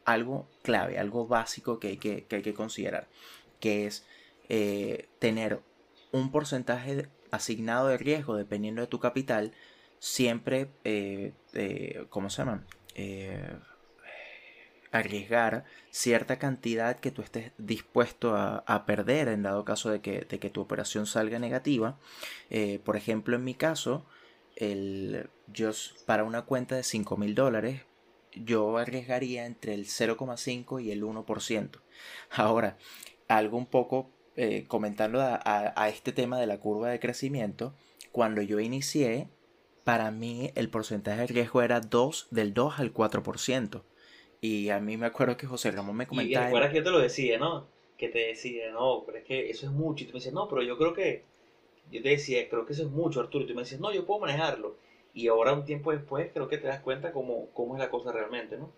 algo clave, algo básico que hay que, que, hay que considerar, que es eh, tener un porcentaje asignado de riesgo dependiendo de tu capital, siempre, eh, ¿cómo se llama? arriesgar cierta cantidad que tú estés dispuesto a, perder en dado caso de que, tu operación salga negativa. Eh, por ejemplo, en mi caso, el, yo para una cuenta de 5 mil dólares, yo arriesgaría entre el 0,5 y el 1%. Ahora, algo un poco eh, comentando a, a, este tema de la curva de crecimiento, cuando yo inicié, para mí el porcentaje de riesgo era 2, del 2 al 4%. Y a mí me acuerdo que José Ramón me comentaba. Y, recuerdas que yo te lo decía, ¿no? Que te decía, no, pero es que eso es mucho. Y tú me decías, no, pero yo creo que. Yo te decía, creo que eso es mucho, Arturo. Y tú me decías, no, yo puedo manejarlo. Y ahora, un tiempo después, creo que te das cuenta cómo, cómo es la cosa realmente, ¿no?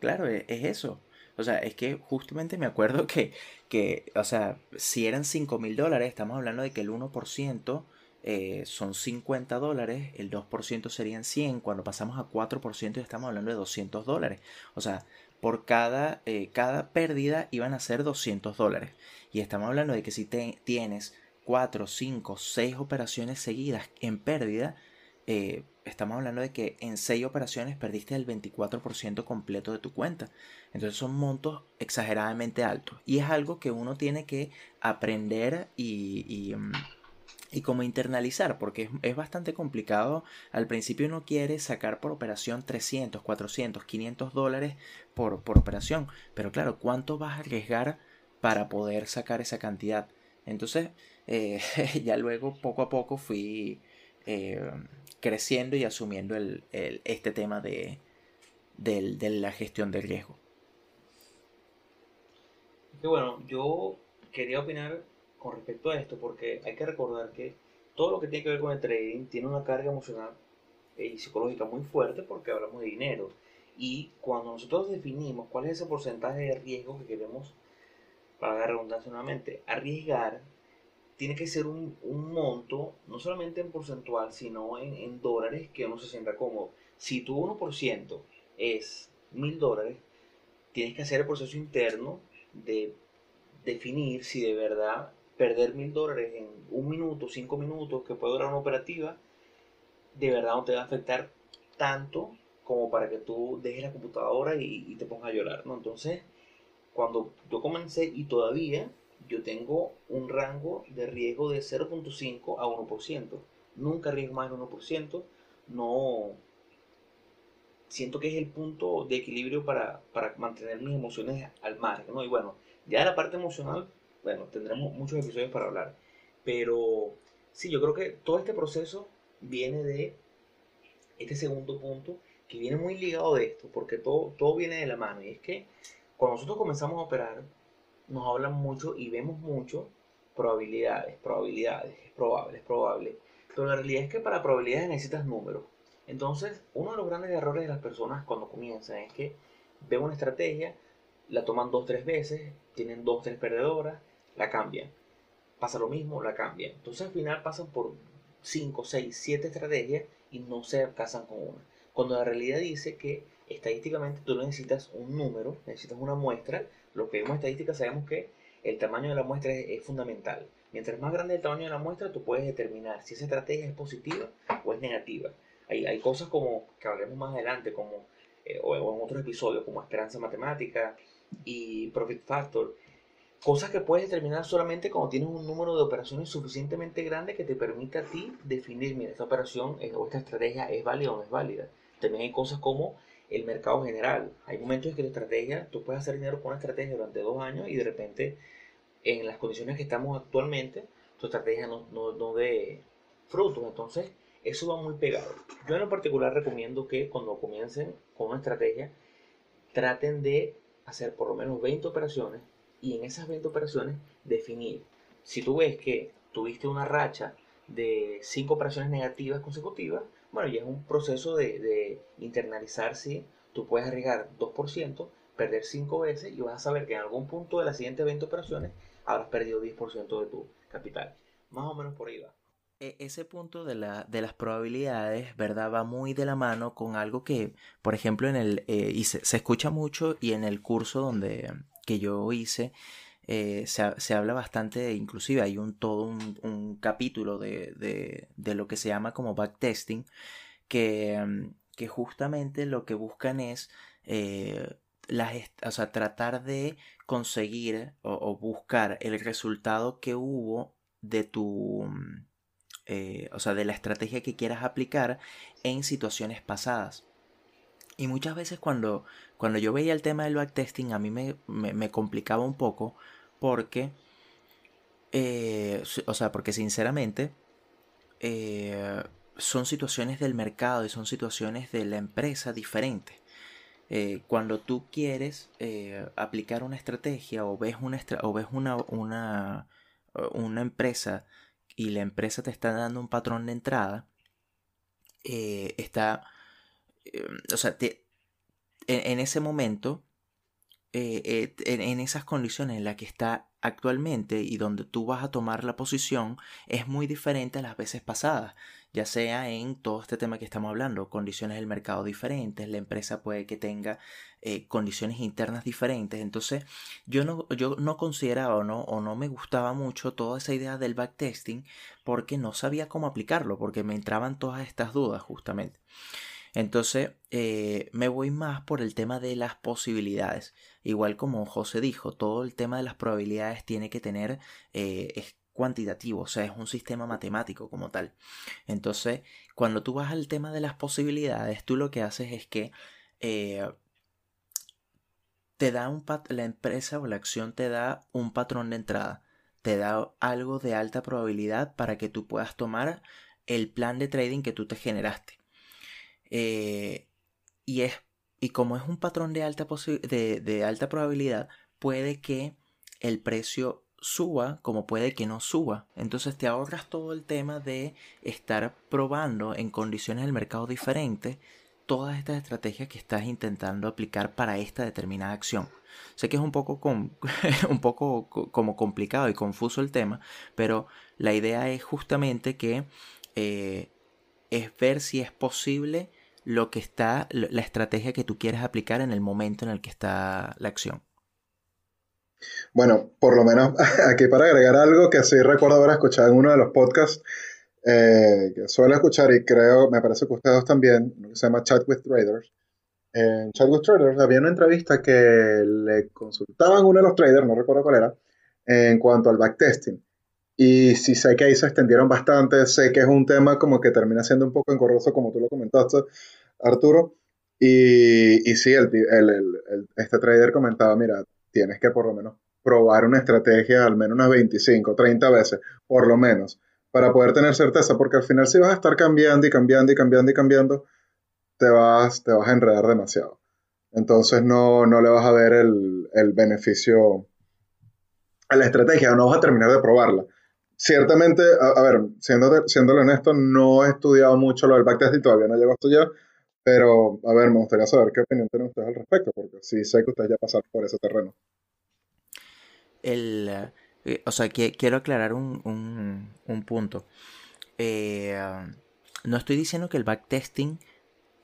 Claro, e, es, eso. O sea, es que justamente me acuerdo que, que o sea, si eran 5 mil dólares, estamos hablando de que el 1% eh, son 50 dólares, el 2% serían 100, cuando pasamos a 4% ya estamos hablando de 200 dólares. O sea, por cada, eh, cada pérdida iban a ser 200 dólares. Y estamos hablando de que si te, tienes 4, 5, 6 operaciones seguidas en pérdida, eh, estamos hablando de que en 6 operaciones perdiste el 24% completo de tu cuenta. Entonces son montos exageradamente altos. Y es algo que uno tiene que aprender y, mm, y como internalizar, porque es, bastante complicado. Al principio uno quiere sacar por operación 300, 400, 500 dólares por, operación, pero claro, ¿cuánto vas a arriesgar para poder sacar esa cantidad? Entonces, eh, ya luego poco a poco fui eh, creciendo y asumiendo el, este tema de, de la gestión del riesgo. Bueno, yo quería opinar con respecto a esto, porque hay que recordar que todo lo que tiene que ver con el trading tiene una carga emocional y psicológica muy fuerte porque hablamos de dinero. Y cuando nosotros definimos cuál es ese porcentaje de riesgo que queremos, para dar redundancia nuevamente, arriesgar, tiene que ser un, un, monto, no solamente en porcentual, sino en, en dólares que uno se sienta cómodo. Si tu 1% es mil dólares, tienes que hacer el proceso interno de definir si de verdad perder mil dólares en un minuto, cinco minutos que puede durar una operativa, de verdad no te va a afectar tanto como para que tú dejes la computadora y, te pongas a llorar, ¿no? Entonces, cuando yo comencé y todavía yo tengo un rango de riesgo de 0.5 a 1%. Nunca riesgo más de 1%. No siento que es el punto de equilibrio para, para mantener mis emociones al margen. ¿no? Y bueno, ya la parte emocional, bueno, tendremos muchos episodios para hablar. Pero sí, yo creo que todo este proceso viene de este segundo punto que viene muy ligado de esto, porque todo, todo viene de la mano. Y es que cuando nosotros comenzamos a operar, nos hablan mucho y vemos mucho probabilidades, probabilidades, es probable, es probable. Pero la realidad es que para probabilidades necesitas números. Entonces, uno de los grandes errores de las personas cuando comienzan es que ven una estrategia, la toman dos, tres veces, tienen dos, tres perdedoras, la cambian. Pasa lo mismo, la cambian. Entonces al final pasan por cinco, seis, siete estrategias y no se casan con una. Cuando la realidad dice que estadísticamente tú necesitas un número, necesitas una muestra. Lo que vemos estadística sabemos que el tamaño de la muestra es, fundamental. Mientras más grande el tamaño de la muestra, tú puedes determinar si esa estrategia es positiva o es negativa. Hay, hay cosas como, que hablaremos más adelante, como, eh, o, en otros episodios, como esperanza matemática y profit factor, cosas que puedes determinar solamente cuando tienes un número de operaciones suficientemente grande que te permita a ti definir, mira, esta operación o esta estrategia es válida o no es válida. También hay cosas como el mercado general. Hay momentos en que la estrategia, tú puedes hacer dinero con una estrategia durante dos años y de repente, en las condiciones que estamos actualmente, tu estrategia no, no, no dé frutos. Entonces, eso va muy pegado. Yo en lo particular recomiendo que cuando comiencen con una estrategia, traten de hacer por lo menos 20 operaciones y en esas 20 operaciones definir. Si tú ves que tuviste una racha de 5 operaciones negativas consecutivas, bueno, ya es un proceso de, internalizar si tú puedes arriesgar 2%, perder 5 veces y vas a saber que en algún punto de las siguientes 20 operaciones habrás perdido 10% de tu capital. Más o menos por ahí va. E, ese punto de, la, de las probabilidades, ¿verdad? Va muy de la mano con algo que, por ejemplo, en el, eh, y se, se, escucha mucho y en el curso donde, que yo hice, eh, se, habla bastante, inclusive hay un todo un, capítulo de, lo que se llama como backtesting, que, mm, que justamente lo que buscan es eh, o sea, tratar de conseguir o, buscar el resultado que hubo de tu, mm, eh, o sea, de la estrategia que quieras aplicar en situaciones pasadas. Y muchas veces cuando, cuando yo veía el tema del backtesting a mí me, me complicaba un poco porque, eh, o sea, porque sinceramente eh, son situaciones del mercado y son situaciones de la empresa diferentes. Eh, cuando tú quieres aplicar una estrategia o ves una, o ves una, una, una, empresa y la empresa te está dando un patrón de entrada, está, o sea, en, ese momento eh, eh, en, esas condiciones en las que está actualmente y donde tú vas a tomar la posición es muy diferente a las veces pasadas, ya sea en todo este tema que estamos hablando, condiciones del mercado diferentes, la empresa puede que tenga eh, condiciones internas diferentes, entonces yo no, yo no consideraba no, o no me gustaba mucho toda esa idea del backtesting porque no sabía cómo aplicarlo, porque me entraban todas estas dudas justamente. Entonces eh, me voy más por el tema de las posibilidades. Igual como José dijo, todo el tema de las probabilidades tiene que tener, eh, es cuantitativo, o sea, es un sistema matemático como tal. Entonces, cuando tú vas al tema de las posibilidades, tú lo que haces es que eh, te da un la empresa o la acción te da un patrón de entrada, te da algo de alta probabilidad para que tú puedas tomar el plan de trading que tú te generaste. Eh, y, es, y como es un patrón de alta, de, de alta probabilidad, puede que el precio suba como puede que no suba. Entonces te ahorras todo el tema de estar probando en condiciones del mercado diferentes todas estas estrategias que estás intentando aplicar para esta determinada acción. Sé que es un poco, un poco como complicado y confuso el tema, pero la idea es justamente que eh, es ver si es posible lo que está, la estrategia que tú quieres aplicar en el momento en el que está la acción. Bueno, por lo menos aquí para agregar algo que sí recuerdo haber escuchado en uno de los podcasts eh, que suelo escuchar y creo, me parece que ustedes también, se llama Chat with Traders. En Chat with Traders había una entrevista que le consultaban uno de los traders, no recuerdo cuál era, en cuanto al backtesting. Y sí sé que ahí se extendieron bastante, sé que es un tema como que termina siendo un poco engorroso, como tú lo comentaste, Arturo. Y, y sí, el, este trader comentaba, mira, tienes que por lo menos probar una estrategia al menos unas 25, 30 veces, por lo menos, para poder tener certeza, porque al final si vas a estar cambiando y cambiando y cambiando y cambiando, te vas, te vas a enredar demasiado. Entonces no, no le vas a ver el, el beneficio a la estrategia, no vas a terminar de probarla ciertamente, a, ver, siendo, siendo honesto, no he estudiado mucho lo del backtesting, todavía no llego hasta allá, pero a ver, me gustaría saber qué opinión tienen ustedes al respecto, porque sí sé que ustedes ya pasaron por ese terreno. El, eh, o sea, quiero aclarar un, un, punto. Eh, no estoy diciendo que el backtesting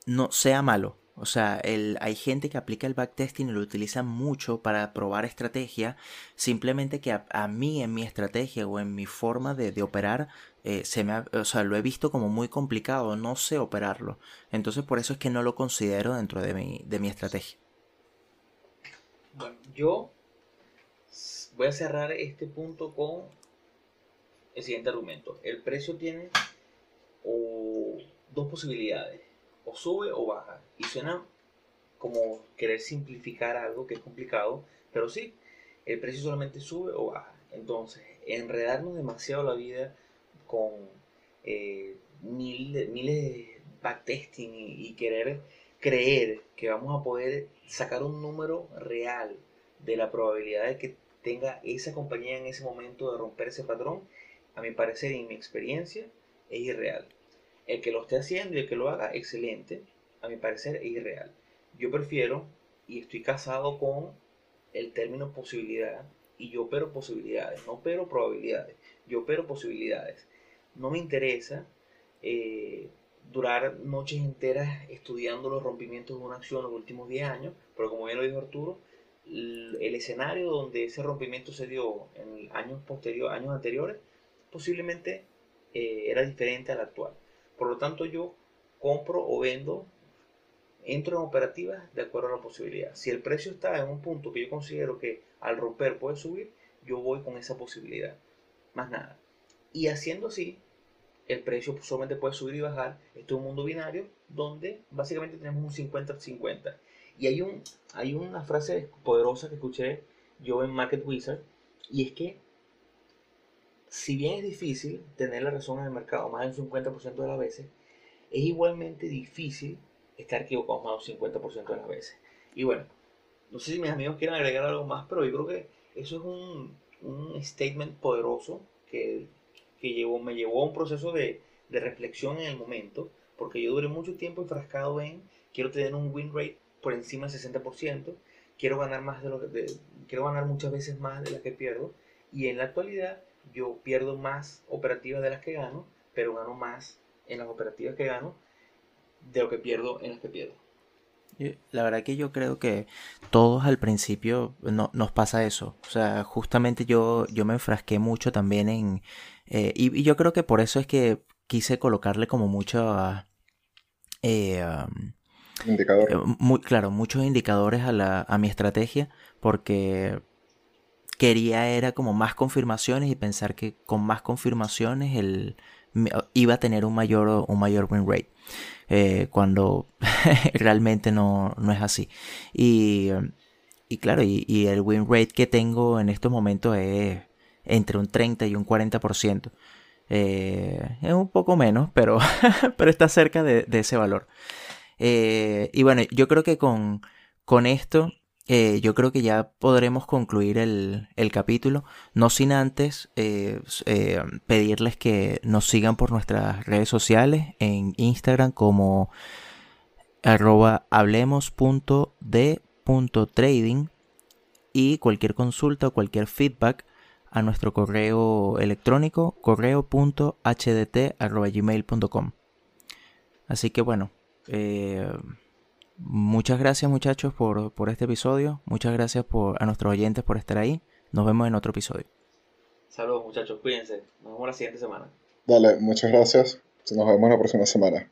no sea malo. O sea, el, hay gente que aplica el backtesting y lo utiliza mucho para probar estrategia. Simplemente que a, mí en mi estrategia o en mi forma de, operar, eh, se me o sea, lo he visto como muy complicado. No sé operarlo. Entonces por eso es que no lo considero dentro de mi, de mi estrategia. Bueno, yo voy a cerrar este punto con el siguiente argumento. El precio tiene dos posibilidades o sube o baja. Y suena como querer simplificar algo que es complicado, pero sí, el precio solamente sube o baja. Entonces, enredarnos demasiado la vida con eh, miles de backtesting y, querer creer que vamos a poder sacar un número real de la probabilidad de que tenga esa compañía en ese momento de romper ese patrón, a mi parecer y mi experiencia, es irreal. El que lo esté haciendo y el que lo haga, excelente. A mi parecer es irreal. Yo prefiero, y estoy casado con el término posibilidad, y yo opero posibilidades, no opero probabilidades, yo opero posibilidades. No me interesa eh, durar noches enteras estudiando los rompimientos de una acción los últimos 10 años, pero como bien lo dijo Arturo, el, escenario donde ese rompimiento se dio en años años anteriores, posiblemente eh, era diferente al actual. Por lo tanto, yo compro o vendo, entro en operativas de acuerdo a la posibilidad. Si el precio está en un punto que yo considero que al romper puede subir, yo voy con esa posibilidad. Más nada. Y haciendo así, el precio solamente puede subir y bajar. Esto es un mundo binario donde básicamente tenemos un 50-50. Y hay, un, hay una frase poderosa que escuché yo en Market Wizard y es que si bien es difícil tener la razón en el mercado más del 50% de las veces, es igualmente difícil estar equivocado más del 50% de las veces. Y bueno, no sé si mis amigos quieren agregar algo más, pero yo creo que eso es un, un statement poderoso que, que llevó, me llevó a un proceso de, de reflexión en el momento, porque yo duré mucho tiempo enfrascado en quiero tener un win rate por encima del 60%, quiero ganar más de lo que quiero ganar muchas veces más de las que pierdo y en la actualidad yo pierdo más operativas de las que gano, pero gano más en las operativas que gano de lo que pierdo en las que pierdo. La verdad que yo creo que todos al principio no, nos pasa eso. O sea, justamente yo, yo me enfrasqué mucho también en... Eh, y, yo creo que por eso es que quise colocarle como mucho... Eh, indicadores. Eh, muy, claro, muchos indicadores a, la, a mi estrategia porque quería era como más confirmaciones y pensar que con más confirmaciones el, iba a tener un mayor, un mayor win rate. Eh, cuando realmente no, no, es así. Y, y claro, y, el win rate que tengo en estos momentos es entre un 30 y un 40%. Eh, es un poco menos, pero, pero está cerca de, ese valor. Eh, y bueno, yo creo que con, con esto eh, yo creo que ya podremos concluir el, capítulo, no sin antes eh, eh, pedirles que nos sigan por nuestras redes sociales en Instagram como arroba hablemos.de.trading y cualquier consulta o cualquier feedback a nuestro correo electrónico correo.hdt.gmail.com Así que bueno, Muchas gracias muchachos por, por este episodio. Muchas gracias por, a nuestros oyentes por estar ahí. Nos vemos en otro episodio. Saludos muchachos, cuídense. Nos vemos la siguiente semana. Dale, muchas gracias. Nos vemos la próxima semana.